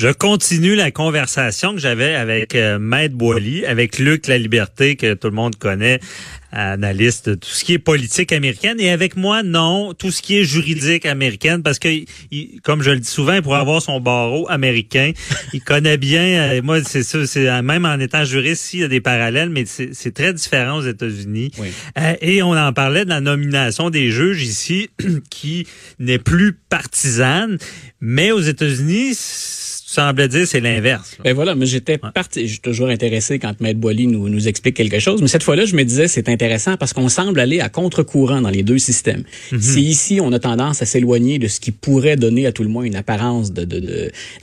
Je continue la conversation que j'avais avec euh, Maître Boily, avec Luc La Liberté, que tout le monde connaît, analyste de tout ce qui est politique américaine. Et avec moi, non, tout ce qui est juridique américaine, parce que, il, comme je le dis souvent, pour avoir son barreau américain, il connaît bien, euh, moi, c'est ça, c'est même en étant juriste, il y a des parallèles, mais c'est très différent aux États-Unis. Oui. Euh, et on en parlait de la nomination des juges ici, qui n'est plus partisane, mais aux États-Unis, semblait dire c'est l'inverse. Ben voilà, mais j'étais parti, je suis toujours intéressé quand Maître Boily nous, nous explique quelque chose, mais cette fois-là, je me disais c'est intéressant parce qu'on semble aller à contre-courant dans les deux systèmes. Mhm. Si ici on a tendance à s'éloigner de ce qui pourrait donner à tout le moins une apparence de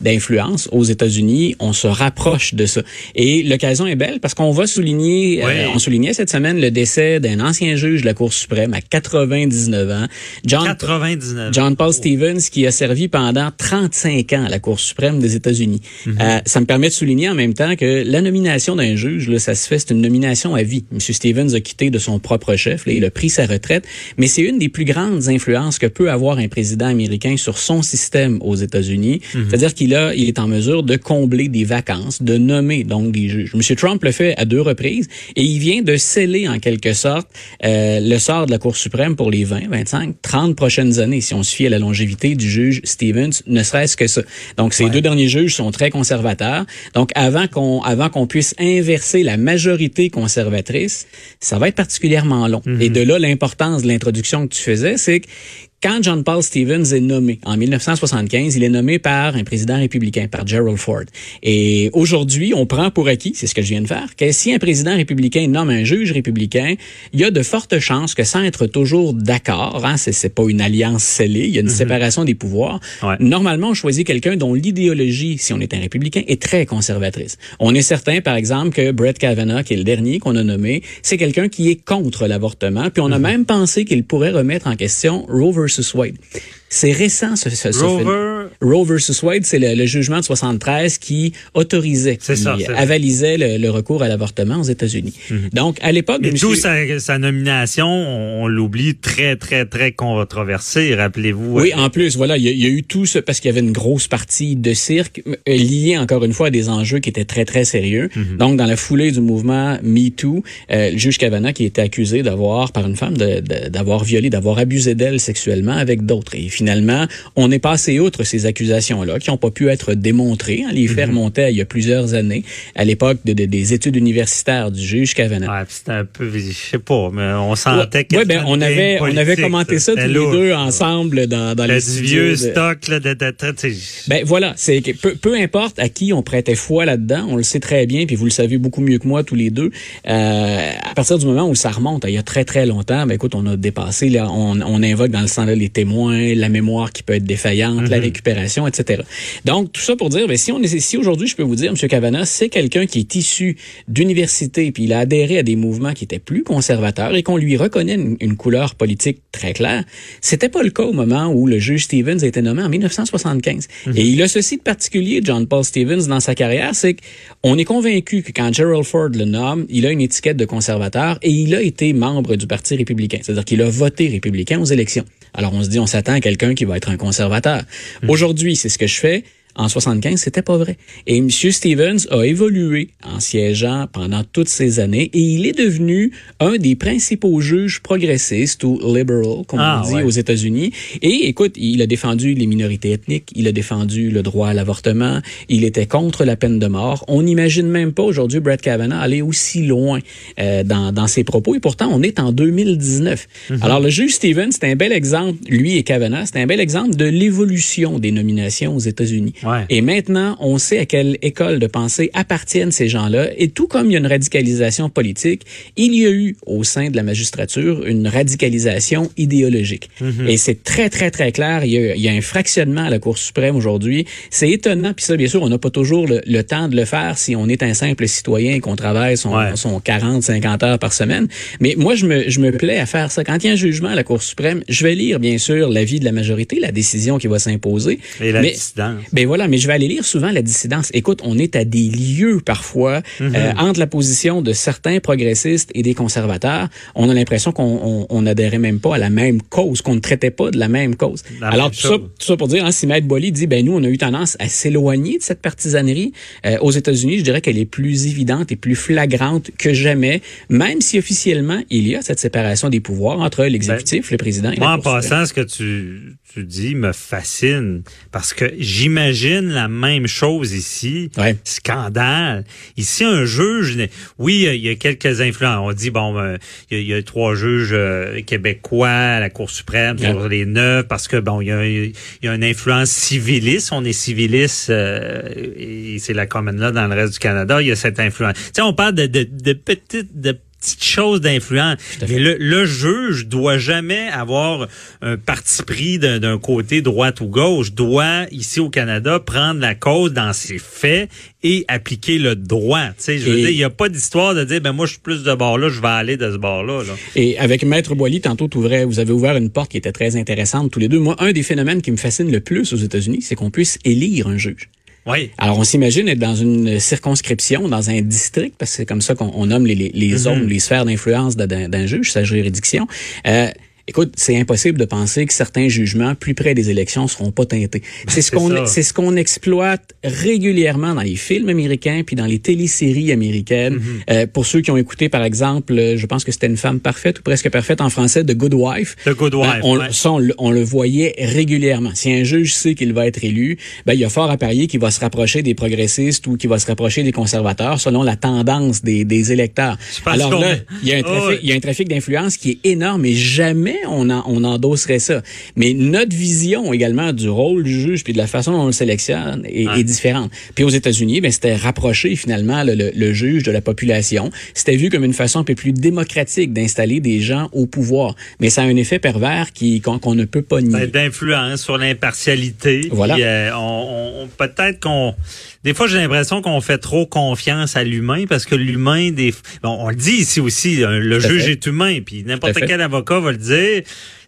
d'influence, de, aux États-Unis, on se rapproche de ça. Et l'occasion est belle parce qu'on va souligner, euh, on soulignait cette semaine le décès d'un ancien juge de la Cour suprême à 99 ans, John 99. John Paul Stevens, qui a servi pendant 35 ans à la Cour suprême des États-Unis. Mhm. Euh, ça me permet de souligner en même temps que la nomination d'un juge, là, ça se fait, c'est une nomination à vie. M. Stevens a quitté de son propre chef, là, il a pris sa retraite, mais c'est une des plus grandes influences que peut avoir un président américain sur son système aux États-Unis. Mhm. C'est-à-dire qu'il a, il est en mesure de combler des vacances, de nommer donc des juges. M. Trump le fait à deux reprises et il vient de sceller en quelque sorte euh, le sort de la Cour suprême pour les 20, 25, 30 prochaines années, si on se fie à la longévité du juge Stevens, ne serait-ce que ça. Donc, ces deux derniers juges sont très conservateurs. Donc, avant qu'on avant qu'on puisse inverser la majorité conservatrice, ça va être particulièrement long. Et de là, l'importance de l'introduction que tu faisais, c'est que quand John Paul Stevens est nommé en 1975, il est nommé par un président républicain, par Gerald Ford. Et aujourd'hui, on prend pour acquis, c'est ce que je viens de faire, que si un président républicain nomme un juge républicain, il y a de fortes chances que sans être toujours d'accord, hein, c'est, pas une alliance scellée, il y a une séparation des pouvoirs. Ouais. Normalement, on choisit quelqu'un dont l'idéologie, si on est un républicain, est très conservatrice. On est certain, par exemple, que Brett Kavanaugh, qui est le dernier qu'on a nommé, c'est quelqu'un qui est contre l'avortement. Puis on a même pensé qu'il pourrait remettre en question Roe versus Wade. C'est récent, ce, ce, ce Rover. Roe versus Wade, c'est le, le jugement de 73 qui autorisait, qui ça, avalisait le, le recours à l'avortement aux États-Unis. Donc, à l'époque Et d'où monsieur- sa, sa nomination, on, l'oublie, très, très, très controversée, rappelez-vous. Oui, euh, en plus, voilà, il y, a- il y a eu tout ça parce qu'il y avait une grosse partie de cirque euh, liée encore une fois à des enjeux qui étaient très très sérieux. Donc, dans la foulée du mouvement #MeToo, euh, le juge Kavanaugh qui était accusé d'avoir par une femme d'avoir violé, d'avoir abusé d'elle sexuellement avec d'autres. Et finalement, on est passé outre ces accusations-là qui n'ont pas pu être démontrées. hein. Les faits remontaient à il y a plusieurs années, à l'époque de- de- des études universitaires du juge Kavanaugh. ouais, c'était un peu, je sais pas, mais on sentait que Ouais, ben, on avait, on avait commenté ça tous les deux ensemble. dans, dans les du studios vieux de- stock là, de, Ben voilà, c'est peu, peu importe à qui on prêtait foi là-dedans, on le sait très bien, puis vous le savez beaucoup mieux que moi tous les deux. Euh, à partir du moment où ça remonte, il y a très très longtemps, ben écoute, on a dépassé, là, on, on invoque dans le sang là, les témoins, la mémoire qui peut être défaillante, la récupération, etc. Donc tout ça pour dire, ben si on est, si aujourd'hui je peux vous dire, M. Cavana, c'est quelqu'un qui est issu d'université, puis il a adhéré à des mouvements qui étaient plus conservateurs et qu'on lui reconnaît une, une couleur politique très claire. C'était pas le cas au moment où le juge Stevens a été nommé en 1975. Et il a ceci de particulier, John Paul Stevens, dans sa carrière, c'est qu'on est convaincu que quand Gerald Ford le nomme, il a une étiquette de conservateur et il a été membre du Parti républicain. C'est-à-dire qu'il a voté républicain aux élections. Alors on se dit, on s'attend à quelqu'un qui va être un conservateur. Aujourd'hui, c'est ce que je fais. En 75, c'était pas vrai. Et M. Stevens a évolué en siégeant pendant toutes ces années et il est devenu un des principaux juges progressistes ou liberal, comme Ah, on dit ouais. aux États-Unis. Et écoute, il a défendu les minorités ethniques, il a défendu le droit à l'avortement, il était contre la peine de mort. On n'imagine même pas aujourd'hui Brett Kavanaugh aller aussi loin euh, dans, dans ses propos. Et pourtant, on est en 2019. Mhm. Alors, le juge Stevens, c'est un bel exemple, lui et Kavanaugh, c'est un bel exemple de l'évolution des nominations aux États-Unis. Ouais. Et maintenant, on sait à quelle école de pensée appartiennent ces gens-là. Et tout comme il y a une radicalisation politique, il y a eu au sein de la magistrature une radicalisation idéologique. Mhm. Et c'est très, très, très clair. Il y, a, il y a un fractionnement à la Cour suprême aujourd'hui. C'est étonnant. Puis ça, bien sûr, on n'a pas toujours le, le temps de le faire si on est un simple citoyen et qu'on travaille son, Ouais. son 40, 50 heures par semaine. Mais moi, je me, je me plais à faire ça. Quand il y a un jugement à la Cour suprême, je vais lire, bien sûr, l'avis de la majorité, la décision qui va s'imposer. Et la Mais- dissidence. ben voilà, voilà, mais je vais aller lire souvent la dissidence. Écoute, on est à des lieux parfois Mhm. euh, entre la position de certains progressistes et des conservateurs. On a l'impression qu'on on, on adhérait même pas à la même cause, qu'on ne traitait pas de la même cause. La Alors même tout ça, tout ça pour dire, hein, si Maître Boily dit, ben nous, on a eu tendance à s'éloigner de cette partisanerie. Euh, aux États-Unis, je dirais qu'elle est plus évidente et plus flagrante que jamais, même si officiellement il y a cette séparation des pouvoirs entre l'exécutif, le président et Ben, Moi, la en passant, ce que tu, tu dis me fascine parce que j'imagine la même chose ici. Ouais. Scandale. Ici, un juge, oui, il y a quelques influences. On dit, bon, euh, il y, a- il y a trois juges euh, québécois à la Cour suprême sur Ouais. les neuf parce que, bon, il y a, il y a une influence civiliste. On est civiliste euh, et c'est la commune là dans le reste du Canada. Il y a cette influence. Tu sais, on parle de, de, de petites... De petites choses d'influence. Mais le, le juge doit jamais avoir un parti pris d'un côté droite ou gauche. Doit ici au Canada prendre la cause dans ses faits et appliquer le droit. Tu sais, je veux Et- dire, il n'y a pas d'histoire de dire ben moi je suis plus de bord là, je vais aller de ce bord là. là. Et avec Maître Boily, tantôt, vous avez ouvert une porte qui était très intéressante tous les deux. Moi, un des phénomènes qui me fascine le plus aux États-Unis, c'est qu'on puisse élire un juge. Oui. Alors, on s'imagine être dans une circonscription, dans un district, parce que c'est comme ça qu'on on nomme les, les, les Mm-hmm. zones, les sphères d'influence d'un juge, sa juridiction. Euh, Écoute, c'est impossible de penser que certains jugements plus près des élections seront pas teintés. C'est ce Ben, c'est qu'on ça. c'est ce qu'on exploite régulièrement dans les films américains puis dans les téléséries américaines. Mm-hmm. Euh, pour ceux qui ont écouté, par exemple, euh, je pense que c'était une femme parfaite ou presque parfaite en français, The Good Wife. The Good Ben, Wife, on, ouais. ça, on, le- on le voyait régulièrement. Si un juge sait qu'il va être élu, ben, il y a fort à parier qu'il va se rapprocher des progressistes ou qu'il va se rapprocher des conservateurs selon la tendance des, des électeurs. Alors qu'on là, il y a un Oh, trafic, ouais. il y a un trafic d'influence qui est énorme et jamais on, en, on endosserait ça. Mais notre vision également du rôle du juge puis de la façon dont on le sélectionne est, Ouais. est différente. Puis aux États-Unis, ben, c'était rapprocher finalement le, le- le juge de la population. C'était vu comme une façon un peu plus démocratique d'installer des gens au pouvoir. Mais ça a un effet pervers qui qu'on qu'on ne peut pas nier. Ben, d'influence sur l'impartialité. Voilà. Euh, on, on- peut-être qu'on des fois j'ai l'impression qu'on fait trop confiance à l'humain parce que l'humain des bon, on le dit ici aussi euh, le juge fait. est humain puis n'importe fait. quel avocat va le dire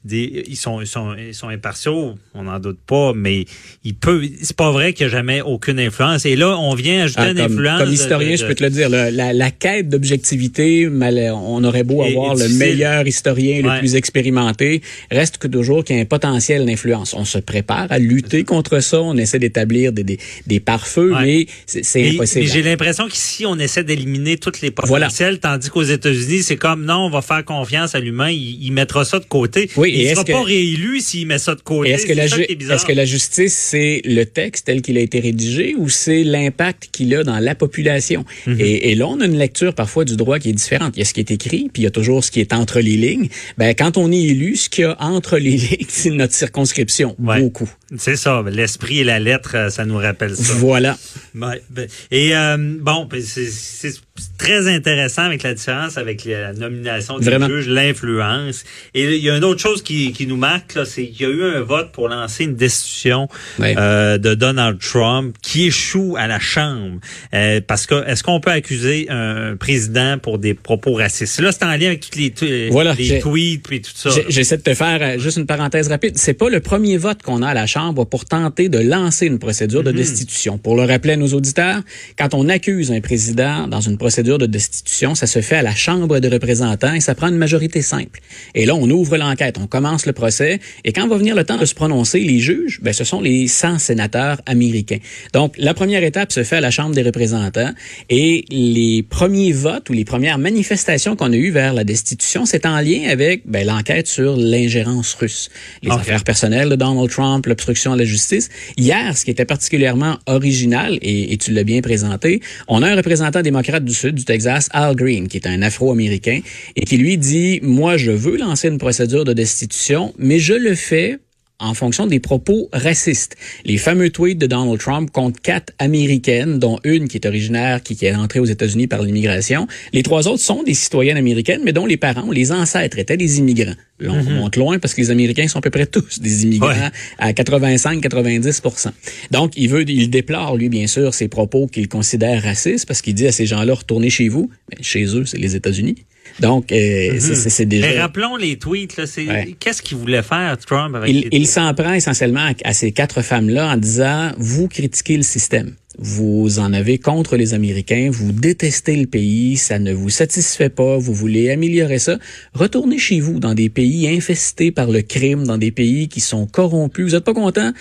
des, ils sont ils sont ils sont impartiaux on n'en doute pas mais il peut c'est pas vrai qu'il n'y a jamais aucune influence et là on vient ajouter Ah, une comme, influence comme historien, de- je peux te le dire, le- la, la quête d'objectivité, on aurait beau avoir et le meilleur historien, Ouais. le plus expérimenté, reste que toujours qu'il y a un potentiel d'influence. On se prépare à lutter contre ça, on essaie d'établir des, des, des pare-feux, Ouais. mais c'est impossible. J'ai l'impression qu'ici, on essaie d'éliminer toutes les Voilà. potentiels, tandis qu'aux États-Unis, c'est comme non, on va faire confiance à l'humain, il, il mettra ça de côté. Oui, il et ne sera que- pas réélu s'il met ça de côté. Est-ce que, la ju- est que justice, c'est le texte tel qu'il a été rédigé ou c'est l'impact qu'il a dans la population? Mhm. et, et là, on a une lecture parfois du droit qui est différente. Il y a ce qui est écrit, puis il y a toujours ce qui est entre les lignes. Ben, quand on est élu, ce qu'il y a entre les lignes, c'est notre circonscription. Ouais. Beaucoup. C'est ça, l'esprit et la lettre, euh, ça nous rappelle ça. Voilà. Ouais, ben, et euh, bon, ben, c'est très intéressant avec la différence avec la nomination Vraiment. juges, l'influence. Et il y a une autre chose qui, qui nous marque, là, c'est qu'il y a eu un vote pour lancer une destitution euh, de Donald Trump qui échoue à la Chambre. Euh, parce que est-ce qu'on peut accuser un président pour des propos racistes? Là, c'est en lien avec tous les, Voilà, les tweets et tout ça. J'essaie de te faire euh, juste une parenthèse rapide. C'est pas le premier vote qu'on a à la Chambre pour tenter de lancer une procédure de destitution. Pour le rappeler à nos auditeurs, quand on accuse un président dans une procédure de destitution, ça se fait à la Chambre des représentants et ça prend une majorité simple. Et là, on ouvre l'enquête, on commence le procès et quand va venir le temps de se prononcer, les juges, ben, ce sont les 100 sénateurs américains. Donc, la première étape se fait à la Chambre des représentants et les premiers votes ou les premières manifestations qu'on a eues vers la destitution, c'est en lien avec ben, l'enquête sur l'ingérence russe, les affaires personnelles de Donald Trump, l'obstruction à la justice. Hier, ce qui était particulièrement original, et, et tu l'as bien présenté, on a un représentant démocrate du Sud, du Texas, Al Green, qui est un Afro-Américain, et qui lui dit, moi, je veux lancer une procédure de destitution, mais je le fais en fonction des propos racistes. Les fameux tweets de Donald Trump contre quatre Américaines, dont une qui est originaire, qui, qui est entrée aux États-Unis par l'immigration. Les trois autres sont des citoyennes américaines, mais dont les parents ou les ancêtres étaient des immigrants. Là, on monte loin parce que les Américains sont à peu près tous des immigrants Ouais. à 85-90% Donc, il veut, il déplore, lui, bien sûr, ces propos qu'il considère racistes parce qu'il dit à ces gens-là, retournez chez vous. Mais chez eux, c'est les États-Unis. Donc, euh, c'est- c'est déjà... Mais rappelons les tweets. Ouais. Qu'est-ce qu'il voulait faire, Trump, avec Il, il s'en prend essentiellement à, à ces quatre femmes-là en disant, vous critiquez le système. Vous en avez contre les Américains, vous détestez le pays, ça ne vous satisfait pas, vous voulez améliorer ça. Retournez chez vous dans des pays infestés par le crime, dans des pays qui sont corrompus. Vous n'êtes pas content?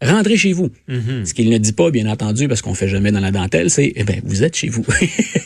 Rentrez chez vous. Mhm. Ce qu'il ne dit pas, bien entendu, parce qu'on fait jamais dans la dentelle, c'est, eh ben, vous êtes chez vous.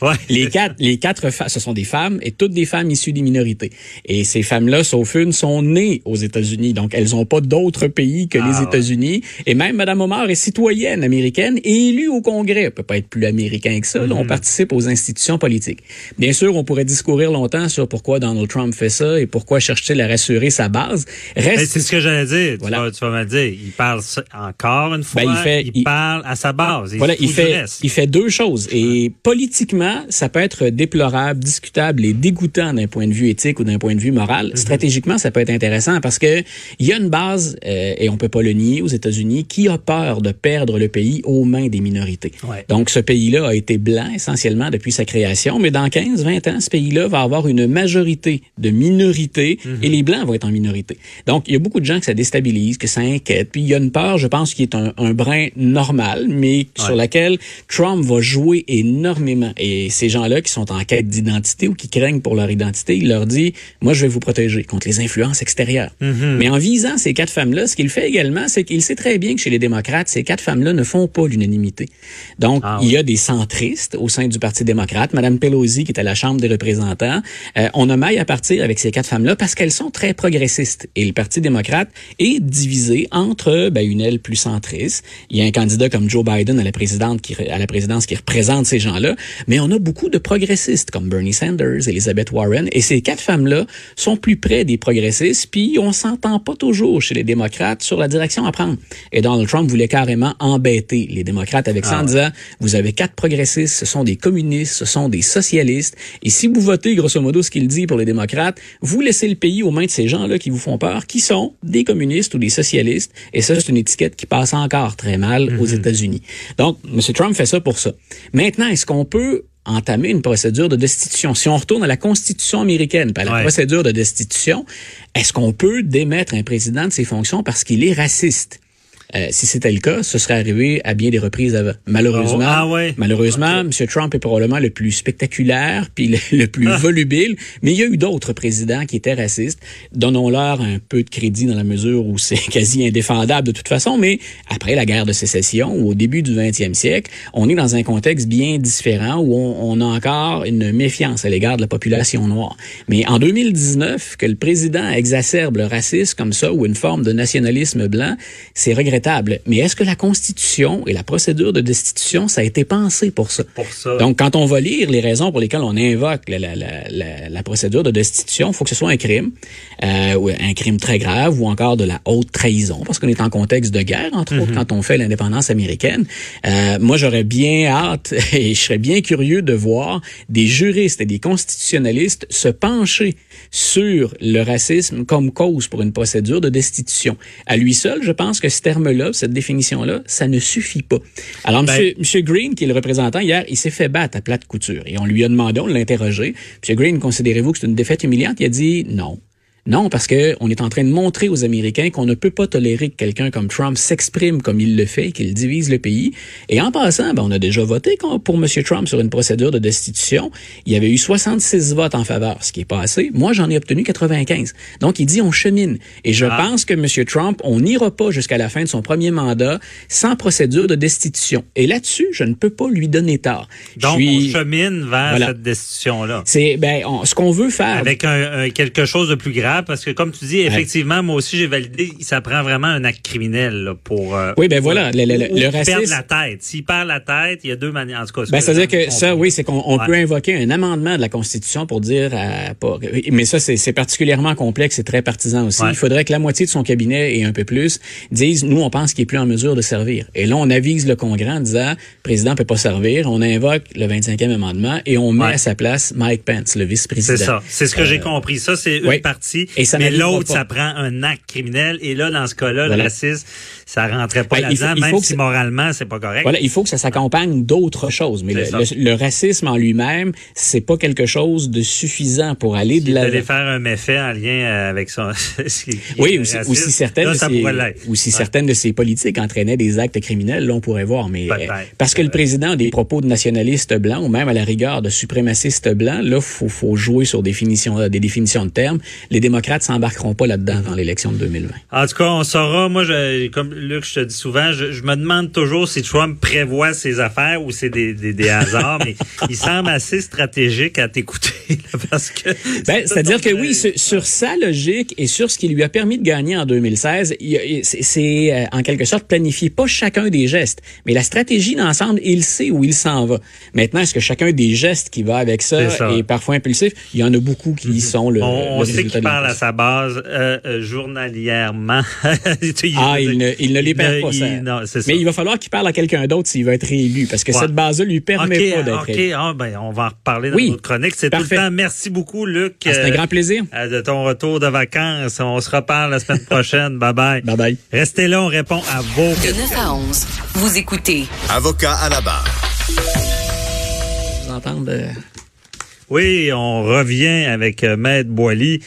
Ouais. les quatre, les quatre, ce sont des femmes et toutes des femmes issues des minorités. Et ces femmes-là, sauf une, sont nées aux États-Unis. Donc, elles n'ont pas d'autre pays que Ah, les ouais. États-Unis. Et même Madame Omar est citoyenne américaine et élue au Congrès. Elle peut pas être plus américain que ça. Là, Mhm. on participe aux institutions politiques. Bien sûr, on pourrait discourir longtemps sur pourquoi Donald Trump fait ça et pourquoi cherche-t-il à rassurer sa base. Reste c'est ce que j'allais dire. Tu Voilà. vas- Tu, vas, me le dire. Il parle encore une fois. Ben, il fait- il- parle à sa base. Voilà, il fait, il fait deux choses. Et politiquement, ça peut être déplorable, discutable et dégoûtant d'un point de vue éthique ou d'un point de vue moral. Mhm. Stratégiquement, ça peut être intéressant parce que il y a une base, euh, et on peut pas le nier aux États-Unis, qui a peur de perdre le pays aux mains des minorités. Ouais. Donc, ce pays-là a été blanc essentiellement depuis sa création, mais dans 15, 20 ans, ce pays-là va avoir une majorité de minorités Mhm. et les blancs vont être en minorité. Donc, il y a beaucoup de gens que ça déstabilise, que ça inquiète. Puis, il y a une peur, je pense, qui est un, un brin normal, mais sur laquelle Trump va jouer énormément. Et ces gens-là qui sont en quête d'identité ou qui craignent pour leur identité, il leur dit, moi, je vais vous protéger contre les influences extérieures. Mhm. Mais en visant ces quatre femmes-là, ce qu'il fait également, c'est qu'il sait très bien que chez les démocrates, ces quatre femmes-là ne font pas l'unanimité. Donc, Ah il y a des centristes au sein du Parti démocrate. Madame Pelosi, qui est à la Chambre des représentants, euh, on a maille à partir avec ces quatre femmes-là parce qu'elles sont très progressistes. Et le Parti démocrate est divisé entre ben, une aile plus centriste. Il y a un candidat comme Joe Biden à la, présidente qui, à la présidence qui représente ces gens-là. Mais on a beaucoup de progressistes comme Bernie Sanders, Elizabeth Warren. Et ces quatre femmes-là sont plus près des progressistes. Puis on s'entend pas toujours chez les démocrates sur la direction à prendre. Et Donald Trump voulait carrément embêter les démocrates avec ça en disant, vous avez quatre progressistes, ce sont des communistes, ce sont des socialistes. Et si vous votez, grosso modo, ce qu'il dit pour les démocrates, vous laissez le pays aux mains de ces gens-là qui vous font peur, qui sont des communistes ou des socialistes. Et ça, c'est une étiquette qui passe encore très mal aux États-Unis. Donc, M. Trump fait ça pour ça. Maintenant, est-ce qu'on peut entamer une procédure de destitution? Si on retourne à la Constitution américaine, à la Ouais. procédure de destitution, est-ce qu'on peut démettre un président de ses fonctions parce qu'il est raciste? Euh, si c'était le cas, ce serait arrivé à bien des reprises avant. Malheureusement, Oh, ah ouais. malheureusement, M. Trump est probablement le plus spectaculaire puis le, le plus Ah. volubile, mais il y a eu d'autres présidents qui étaient racistes. Donnons-leur un peu de crédit dans la mesure où c'est quasi indéfendable de toute façon, mais après la guerre de sécession ou au début du 20e siècle, on est dans un contexte bien différent où on, on a encore une méfiance à l'égard de la population noire. Mais en 2019, que le président exacerbe le racisme comme ça ou une forme de nationalisme blanc, c'est regrettable. Mais est-ce que la Constitution et la procédure de destitution, ça a été pensé pour ça? Pour ça. Donc, quand on va lire les raisons pour lesquelles on invoque la, la, la, la, procédure de destitution, il faut que ce soit un crime, euh, ou un crime très grave, ou encore de la haute trahison, parce qu'on est en contexte de guerre, entre autres, quand on fait l'indépendance américaine. Euh, moi, j'aurais bien hâte et je serais bien curieux de voir des juristes et des constitutionnalistes se pencher sur le racisme comme cause pour une procédure de destitution. À lui seul, je pense que ce terme-là, cette définition-là, ça ne suffit pas. Alors, Ben- monsieur, monsieur Green, qui est le représentant hier, il s'est fait battre à plate couture. Et on lui a demandé, on l'a interrogé. Monsieur Green, considérez-vous que c'est une défaite humiliante? Il a dit non. Non, parce que on est en train de montrer aux Américains qu'on ne peut pas tolérer que quelqu'un comme Trump s'exprime comme il le fait, qu'il divise le pays. Et en passant, ben, on a déjà voté pour M. Trump sur une procédure de destitution. Il y avait eu 66 votes en faveur, ce qui est pas assez. Moi, j'en ai obtenu 95. Donc, il dit on chemine. Et je Ah. pense que M. Trump, on n'ira pas jusqu'à la fin de son premier mandat sans procédure de destitution. Et là-dessus, je ne peux pas lui donner tort. Je Donc, suis- on chemine vers Voilà. cette destitution-là. c'est ben on- ce qu'on veut faire. Avec un, un- quelque chose de plus grave, parce que comme tu dis, effectivement, moi aussi j'ai validé, ça prend vraiment un acte criminel là, pour. euh, Oui, ben voilà, le- le- le- le perdre racisme- la tête. S'il perd la tête, il y a deux manières. En tout cas, Ben, c'est-à-dire que ça, oui, c'est qu'on on Ouais. peut invoquer un amendement de la Constitution pour dire, à, pas- mais ça, c'est particulièrement complexe et très partisan aussi. Ouais. Il faudrait que la moitié de son cabinet et un peu plus disent, nous, on pense qu'il est plus en mesure de servir. Et là, on avise le Congrès en disant, le président peut pas servir. On invoque le 25e amendement et on met à sa place Mike Pence, le vice-président. C'est ça. C'est ce que j'ai compris. Ça, c'est une partie. Maladie, Et ça mais l'autre, ça prend un acte criminel. Et là, dans ce cas-là, Voilà. le racisme, ça rentrait pas Ben, là-dedans, même si moralement, c'est pas correct. Voilà, il faut que ça s'accompagne d'autres choses. Mais le, racisme en lui-même, c'est pas quelque chose de suffisant pour aller de la. D'aller faire un méfait en lien avec son... Oui, raciste. aussi certaines, Là, de Ouais. certaines de ces politiques entraînaient des actes criminels, là, on pourrait voir. Mais euh, parce que le président a des propos de nationalistes blancs ou même à la rigueur de suprémacistes blancs, là, faut, faut jouer sur définition, euh, des définitions de termes. Les démocrates s'embarqueront pas là-dedans dans l'élection de 2020. En tout cas, on saura. Moi, je, comme Luc, je te dis souvent, je, je me demande toujours si Trump prévoit ses affaires ou c'est des, des, des hasards, mais il semble assez stratégique à t'écouter parce que. Ben, c'est-à-dire que oui, sur, sur sa logique et sur ce qui lui a permis de gagner en 2016, il y a- il- c'est- euh, en quelque sorte planifier pas chacun des gestes, mais la stratégie d'ensemble, il sait où il s'en va. Maintenant, est-ce que chacun des gestes qui va avec ça, est parfois impulsif? Il y en a beaucoup qui sont le, On, on le sait qu'il parle à sa base euh, euh, journalièrement. Ah, il ne, il ne les perd pas, il- ça. non, c'est ça. Mais il va falloir qu'il parle à quelqu'un d'autre s'il veut être réélu, parce que Ouais. cette base-là lui permet OK, pas d'être OK. réélu. Ah, ben, on va en reparler dans Oui. notre chronique. C'est tout Parfait. le temps. Merci beaucoup, Luc. Ah, C'est un euh, grand plaisir. euh, de ton retour de vacances. On se reparle la semaine prochaine. bye bye. Bye bye. Restez là, on répond à vos De questions. 9 à 11, vous écoutez Avocat à la barre. Vous entendez? Oui, on revient avec Maître Boily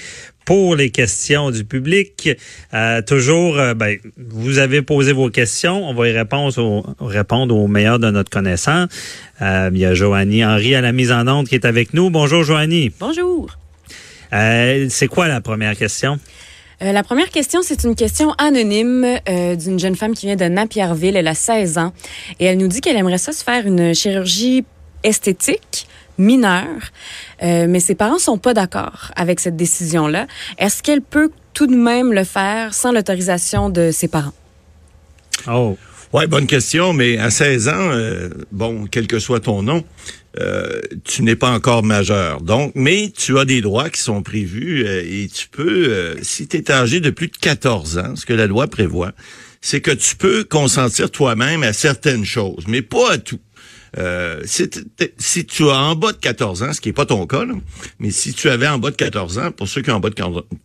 pour les questions du public. Euh, toujours, euh, ben, vous avez posé vos questions. On va y répondre au, répondre au meilleur de notre connaissance. Euh, il y a Joanie Henry à la mise en onde qui est avec nous. Bonjour, Joanie. Bonjour. Euh, c'est quoi la première question? Euh, la première question, c'est une question anonyme euh, d'une jeune femme qui vient de Napierville. Elle a 16 ans et elle nous dit qu'elle aimerait ça se faire une chirurgie esthétique mineure, euh, mais ses parents sont pas d'accord avec cette décision-là. Est-ce qu'elle peut tout de même le faire sans l'autorisation de ses parents? Oh, Ouais, bonne question, mais à 16 ans, euh, bon, quel que soit ton nom, euh, tu n'es pas encore majeur. Donc, mais tu as des droits qui sont prévus euh, et tu peux, euh, si tu es âgé de plus de 14 ans, ce que la loi prévoit, c'est que tu peux consentir toi-même à certaines choses, mais pas à tout. Euh, si, si tu as en bas de 14 ans, ce qui est pas ton cas, là, mais si tu avais en bas de 14 ans, pour ceux qui ont en bas de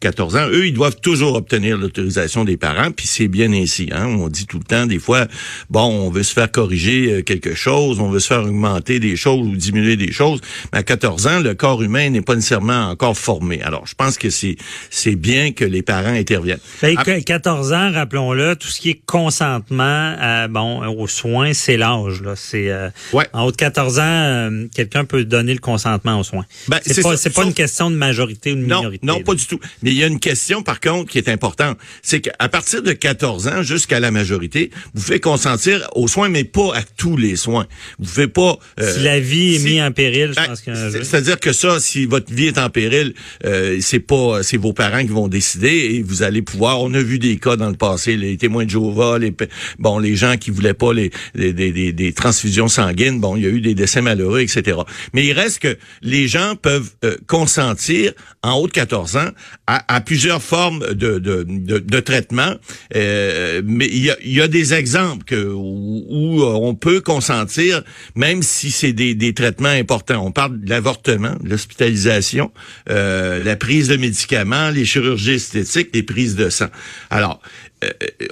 14 ans, eux, ils doivent toujours obtenir l'autorisation des parents, puis c'est bien ainsi. Hein? On dit tout le temps, des fois, bon, on veut se faire corriger euh, quelque chose, on veut se faire augmenter des choses ou diminuer des choses, mais à 14 ans, le corps humain n'est pas nécessairement encore formé. Alors, je pense que c'est c'est bien que les parents interviennent. Ben, que- 14 ans, rappelons-le, tout ce qui est consentement bon, aux soins, c'est l'âge. là. C'est euh, Ouais. En haut de 14 ans, euh, quelqu'un peut donner le consentement aux soins. Ben, c'est pas, pas une question de majorité ou de Non, minorité. non, là. pas du tout. Mais il y a une question, par contre, qui est importante. C'est qu'à partir de 14 ans jusqu'à la majorité, vous pouvez consentir aux soins, mais pas à tous les soins. Vous pouvez pas... euh, Si la vie est si- mise en péril, je Ben, pense qu'il jeu. C'est-à-dire que ça, si votre vie est en péril, euh, c'est pas, c'est vos parents qui vont décider et vous allez pouvoir. On a vu des cas dans le passé, les témoins de Jéhovah, les, bon, les gens qui voulaient pas les, les- des- des- des transfusions sanguines. Bon, il y a eu des décès malheureux, etc. Mais il reste que les gens peuvent euh, consentir en haut de 14 ans à, plusieurs formes de, de, de, de traitement. Euh, mais il y a, y a des exemples que, où, où, euh, on peut consentir, même si c'est des, des traitements importants. On parle de l'avortement, de l'hospitalisation, euh, la prise de médicaments, les chirurgies esthétiques, les prises de sang. Alors,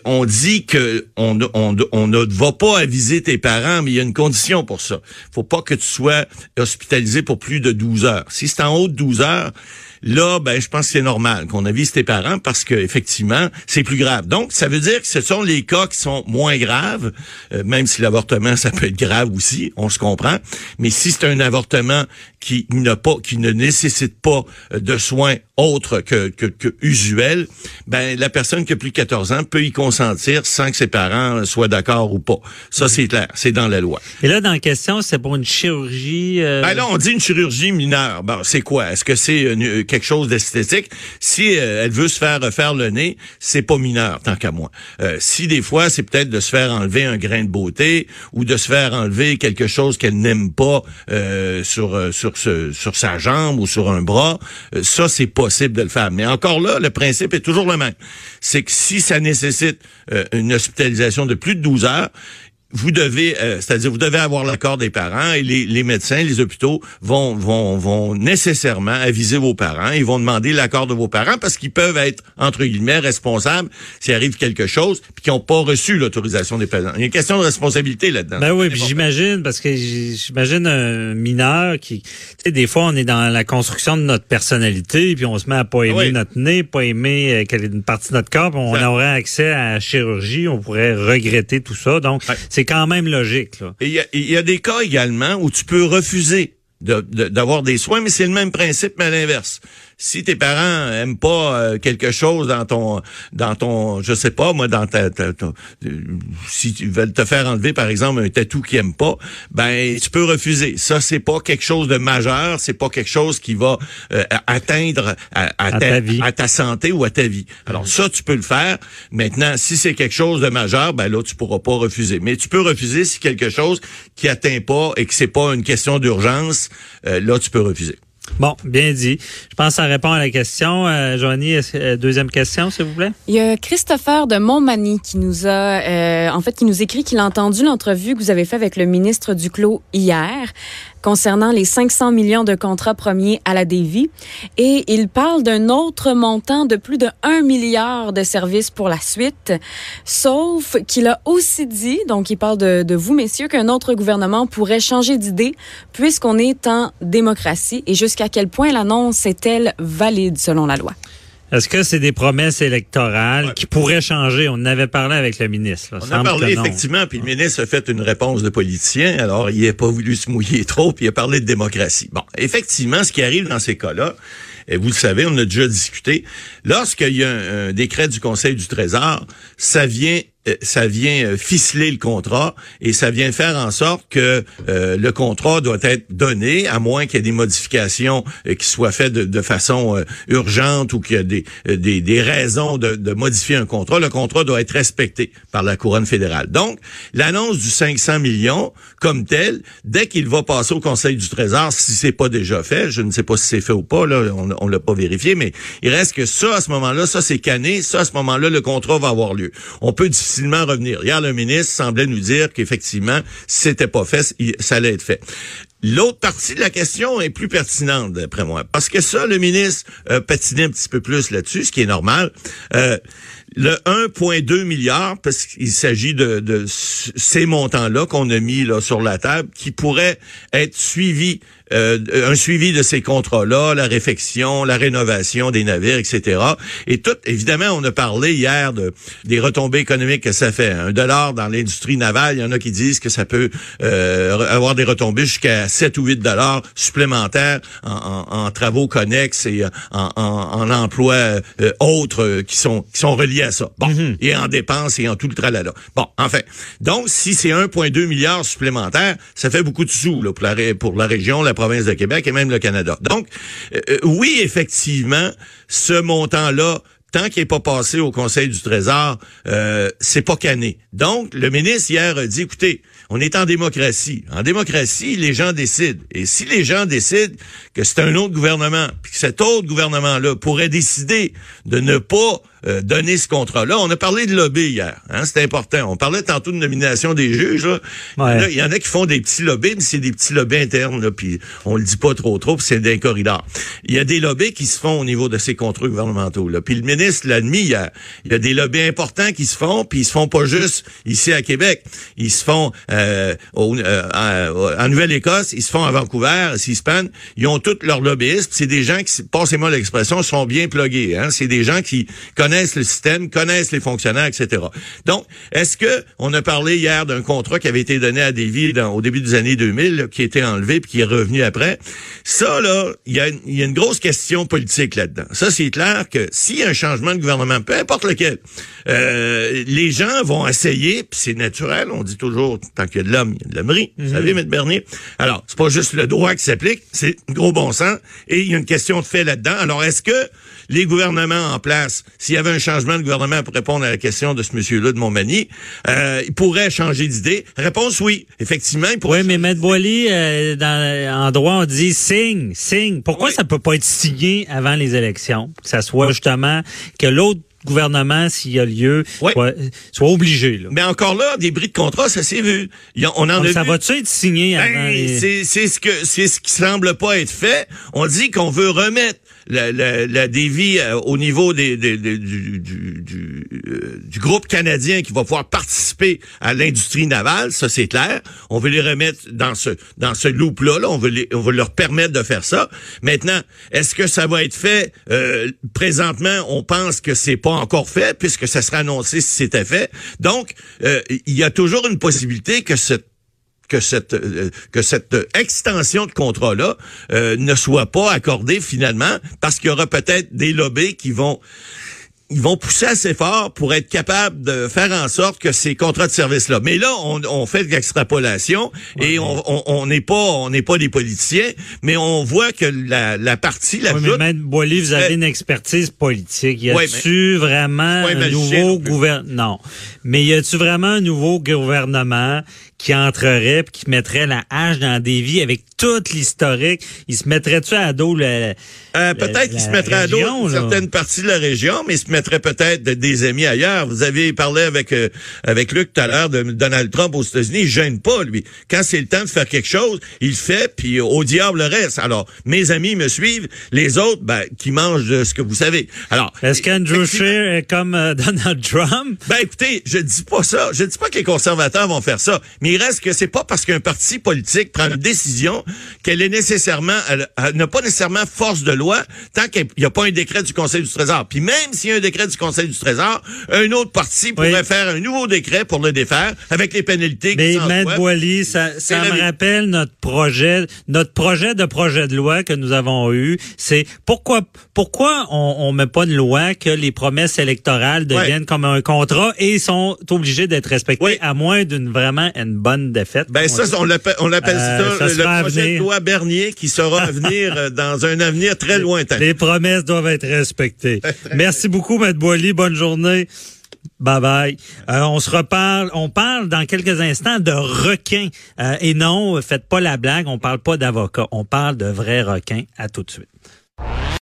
on dit que on, ne- on, on ne va pas aviser tes parents, mais il y a une condition pour ça. faut pas que tu sois hospitalisé pour plus de 12 heures. Si c'est en haut de 12 heures, là, ben, je pense que c'est normal qu'on avise tes parents parce que effectivement, c'est plus grave. Donc, ça veut dire que ce sont les cas qui sont moins graves, euh, même si l'avortement, ça peut être grave aussi, on se comprend. Mais si c'est un avortement qui n'a pas, qui ne nécessite pas euh, de soins autres que, que, que usuels, ben, la personne qui a plus de 14 ans peut y consentir sans que ses parents soient d'accord ou pas. Ça, c'est clair. C'est dans la loi. Et là, dans la question, c'est pour une chirurgie. euh, Ben là, on dit une chirurgie mineure. Bon, c'est quoi? Est-ce que c'est une- quelque chose d'esthétique? Si euh, elle veut se faire refaire le nez, c'est pas mineur, tant qu'à moi. Euh, si des fois, c'est peut-être de se faire enlever un grain de beauté ou de se faire enlever quelque chose qu'elle n'aime pas euh, sur euh, sur ce, sur sa jambe ou sur un bras, euh, ça, c'est possible de le faire. Mais encore là, le principe est toujours le même. C'est que si ça nécessite euh, une hospitalisation de plus de 12 heures, vous devez, euh, c'est-à-dire vous devez avoir l'accord des parents et les, les, médecins, les hôpitaux vont, vont, vont nécessairement aviser vos parents. Ils vont demander l'accord de vos parents parce qu'ils peuvent être, entre guillemets, responsables s'il arrive quelque chose puis qu'ils n'ont pas reçu l'autorisation des parents. Il y a une question de responsabilité là-dedans. Ben oui, puis j'imagine, parce que j'imagine un mineur qui, tu sais, des fois, on est dans la construction de notre personnalité puis on se met à pas aimer notre nez, pas aimer euh, quelle est une partie de notre corps, on aurait accès à la chirurgie, on pourrait regretter tout ça. Donc, c'est quand même logique. Il y, a, des cas également où tu peux refuser d'avoir des soins, mais c'est le même principe, mais à l'inverse si tes parents aiment pas euh, quelque chose dans ton dans ton je sais pas moi dans ta, ta, si tu veulent te faire enlever par exemple un tatou qu'ils aiment pas ben tu peux refuser. Ça c'est pas quelque chose de majeur c'est pas quelque chose qui va euh, atteindre à, ta, vie. à ta santé ou à ta vie. Alors ça tu peux le faire. Maintenant si c'est quelque chose de majeur ben là tu pourras pas refuser. Mais tu peux refuser si quelque chose qui atteint pas et que c'est pas une question d'urgence euh, là tu peux refuser Bon, bien dit. Je pense que ça répond à la question. Euh, Joanie, euh, deuxième question, s'il vous plaît? Il y a Christopher de Montmagny qui nous a, euh, en fait, qui nous écrit qu'il a entendu l'entrevue que vous avez faite avec le ministre Duclos hier concernant les 500 millions de contrats premiers à la Davy. Et il parle d'un autre montant de plus de 1 milliard de services pour la suite. Sauf qu'il a aussi dit, donc il parle de vous, messieurs, qu'un autre gouvernement pourrait changer d'idée puisqu'on est en démocratie. Et jusqu'à quel point l'annonce est-elle valide selon la loi? Est-ce que c'est des promesses électorales qui pourraient changer? On en avait parlé avec le ministre. On a parlé effectivement, puis le ministre a fait une réponse de politicien, alors il n'a pas voulu se mouiller trop, puis il a parlé de démocratie. Bon, effectivement, ce qui arrive dans ces cas-là, et vous le savez, on a déjà discuté, lorsqu'il y a un décret du Conseil du Trésor, ça vient ça vient euh, ficeler le contrat et ça vient faire en sorte que euh, le contrat doit être donné, à moins qu'il y ait des modifications qui soient faites de, façon urgente ou qu'il y a des, des, des raisons de, de, modifier un contrat. Le contrat doit être respecté par la couronne fédérale. Donc, l'annonce du 500 millions, comme tel, dès qu'il va passer au Conseil du Trésor, si c'est pas déjà fait, je ne sais pas si c'est fait ou pas, là, on, on l'a pas vérifié, mais il reste que ça, à ce moment-là, ça c'est cané, ça, à ce moment-là, le contrat va avoir lieu. On peut revenir. Hier, le ministre semblait nous dire qu'effectivement, c'était pas fait, ça allait être fait. L'autre partie de la question est plus pertinente, d'après moi, parce que ça, le ministre euh, patinait un petit peu plus là-dessus, ce qui est normal. Euh, le 1,2 milliard, parce qu'il s'agit de, de, ces montants-là qu'on a mis là sur la table, qui pourraient être suivis euh, un suivi de ces contrats-là, la réfection, la rénovation des navires, etc. Et tout, évidemment, on a parlé hier de des retombées économiques que ça fait. Un dollar dans l'industrie navale, il y en a qui disent que ça peut euh, avoir des retombées jusqu'à 7 ou 8 dollars supplémentaires en, en, travaux connexes et en, en emplois euh, autres qui sont qui sont reliés à ça. Bon, mm-hmm. et en dépenses et en tout le tralala. Bon, enfin, donc si c'est 1,2 milliard supplémentaire, ça fait beaucoup de sous là, pour la pour la région, la province de Québec et même le Canada. Donc, euh, euh, oui, effectivement, ce montant-là tant qu'il n'est pas passé au Conseil du Trésor, euh, c'est pas cané. Donc, le ministre hier a dit, écoutez, on est en démocratie. En démocratie, les gens décident. Et si les gens décident que c'est un autre gouvernement, puis que cet autre gouvernement-là pourrait décider de ne pas euh, donner ce contrat-là. On a parlé de lobby hier, hein, c'est important. On parlait tantôt de nomination des juges. Il, y en a qui font des petits lobbies, mais c'est des petits lobbies internes, là, puis on le dit pas trop trop, puis c'est des corridors. Il y a des lobbies qui se font au niveau de ces contrats gouvernementaux. Là. Puis le ministre l'a admis hier. Il y a des lobbies importants qui se font, puis ils se font pas juste ici à Québec. Ils se font euh, euh, en Nouvelle-Écosse, ils se font à Vancouver, à Seaspan. Ils ont tous leurs lobbyistes. C'est des gens qui, passez-moi l'expression, sont bien plugués. Hein. C'est des gens qui connaissent le système, connaissent les fonctionnaires, etc. Donc, est-ce que on a parlé hier d'un contrat qui avait été donné à Davy dans, au début des années 2000, qui a été enlevé puis qui est revenu après? Ça, là, il y a, y a, une grosse question politique là-dedans. Ça, c'est clair que s'il y a un changement de gouvernement, peu importe lequel, euh, les gens vont essayer, puis c'est naturel, on dit toujours, tant qu'il y a de l'homme, il y a de l'hommerie. Vous mhm. savez, M. Bernier? Alors, c'est pas juste le droit qui s'applique, c'est gros bon sens, et il y a une question de fait là-dedans. Alors, est-ce que les gouvernements en place, s'il y avait un changement de gouvernement pour répondre à la question de ce monsieur-là de Montmagny, euh, il pourrait changer d'idée? Réponse oui, effectivement, il pourrait. Oui, mais Maître Boily, euh, dans, en droit, on dit signe, signe. Pourquoi ça peut pas être signé avant les élections? Que ça soit justement que l'autre gouvernement, s'il y a lieu, soit, soit obligé. Là. Mais encore là, des bris de contrat, ça s'est vu. A- on en a ça va-tu être signé avant Ben, les- c'est c'est ce que c'est ce qui semble pas être fait. On dit qu'on veut remettre la, la, la dévie euh, au niveau des, des- des- du, du, du, euh, du groupe canadien qui va pouvoir participer à l'industrie navale, ça c'est clair. On veut les remettre dans ce dans ce loop là, là. On veut on veut leur permettre de faire ça. Maintenant, est-ce que ça va être fait? Euh, présentement On pense que c'est pas encore fait puisque ça sera annoncé si c'était fait. Donc, euh, il y a toujours une possibilité que cette que cette euh, que cette euh, extension de contrat là ne soit pas accordée finalement parce qu'il y aura peut-être des lobbies qui vont ils vont pousser assez fort pour être capables de faire en sorte que ces contrats de service là. Mais là, on, on fait de l'extrapolation et on on- on n'est pas on n'est pas des politiciens, mais on voit que la, la partie la Oui, mais Maître Boily, vous avez Euh, une expertise politique. Y ouais, a-tu vraiment pas un nouveau gouvernement? Non. Mais y a-tu vraiment un nouveau gouvernement qui entrerait puis qui mettrait la hache dans des vies avec toute l'historique? Il se mettrait-tu à dos le, Euh, peut-être qu'il se mettrait à dos région, une là? certaine partie de la région, mais il se mettrait peut-être de- des amis ailleurs. Vous avez parlé avec euh, avec Luc tout à l'heure de Donald Trump aux États-Unis. Il gêne pas, lui. Quand c'est le temps de faire quelque chose, il fait, puis au diable le reste. Alors, mes amis me suivent, les autres, ben, qui mangent de ce que vous savez. Alors, Est-ce qu'Andrew Scheer est comme euh, Donald Trump? ben écoutez, je dis pas ça. Je dis pas que les conservateurs vont faire ça. Mais il reste que c'est pas parce qu'un parti politique prend une décision qu'elle est nécessairement, elle, elle n'a pas nécessairement force de loi tant qu'il n'y a pas un décret du Conseil du Trésor. Puis même s'il y a un décret du Conseil du Trésor, un autre parti pourrait Oui. faire un nouveau décret pour le défaire avec les pénalités Mais Maître. Boily, ça, me rappelle notre projet, notre projet de projet de loi que nous avons eu. C'est pourquoi pourquoi on, on met pas de loi que les promesses électorales deviennent comme un contrat et sont obligés d'être respectées Oui. à moins d'une vraiment une bonne défaite. Ben ça, on l'appelle, Euh, ça, ça le, projet de loi Bernier qui sera à venir euh, dans un avenir très lointain. Les promesses doivent être respectées. Merci beaucoup, Maître Boily. Bonne journée. Bye bye. Euh, on se reparle. On parle dans quelques instants de requins. Euh, et non, faites pas la blague. On parle pas d'avocats. On parle de vrais requins. À tout de suite.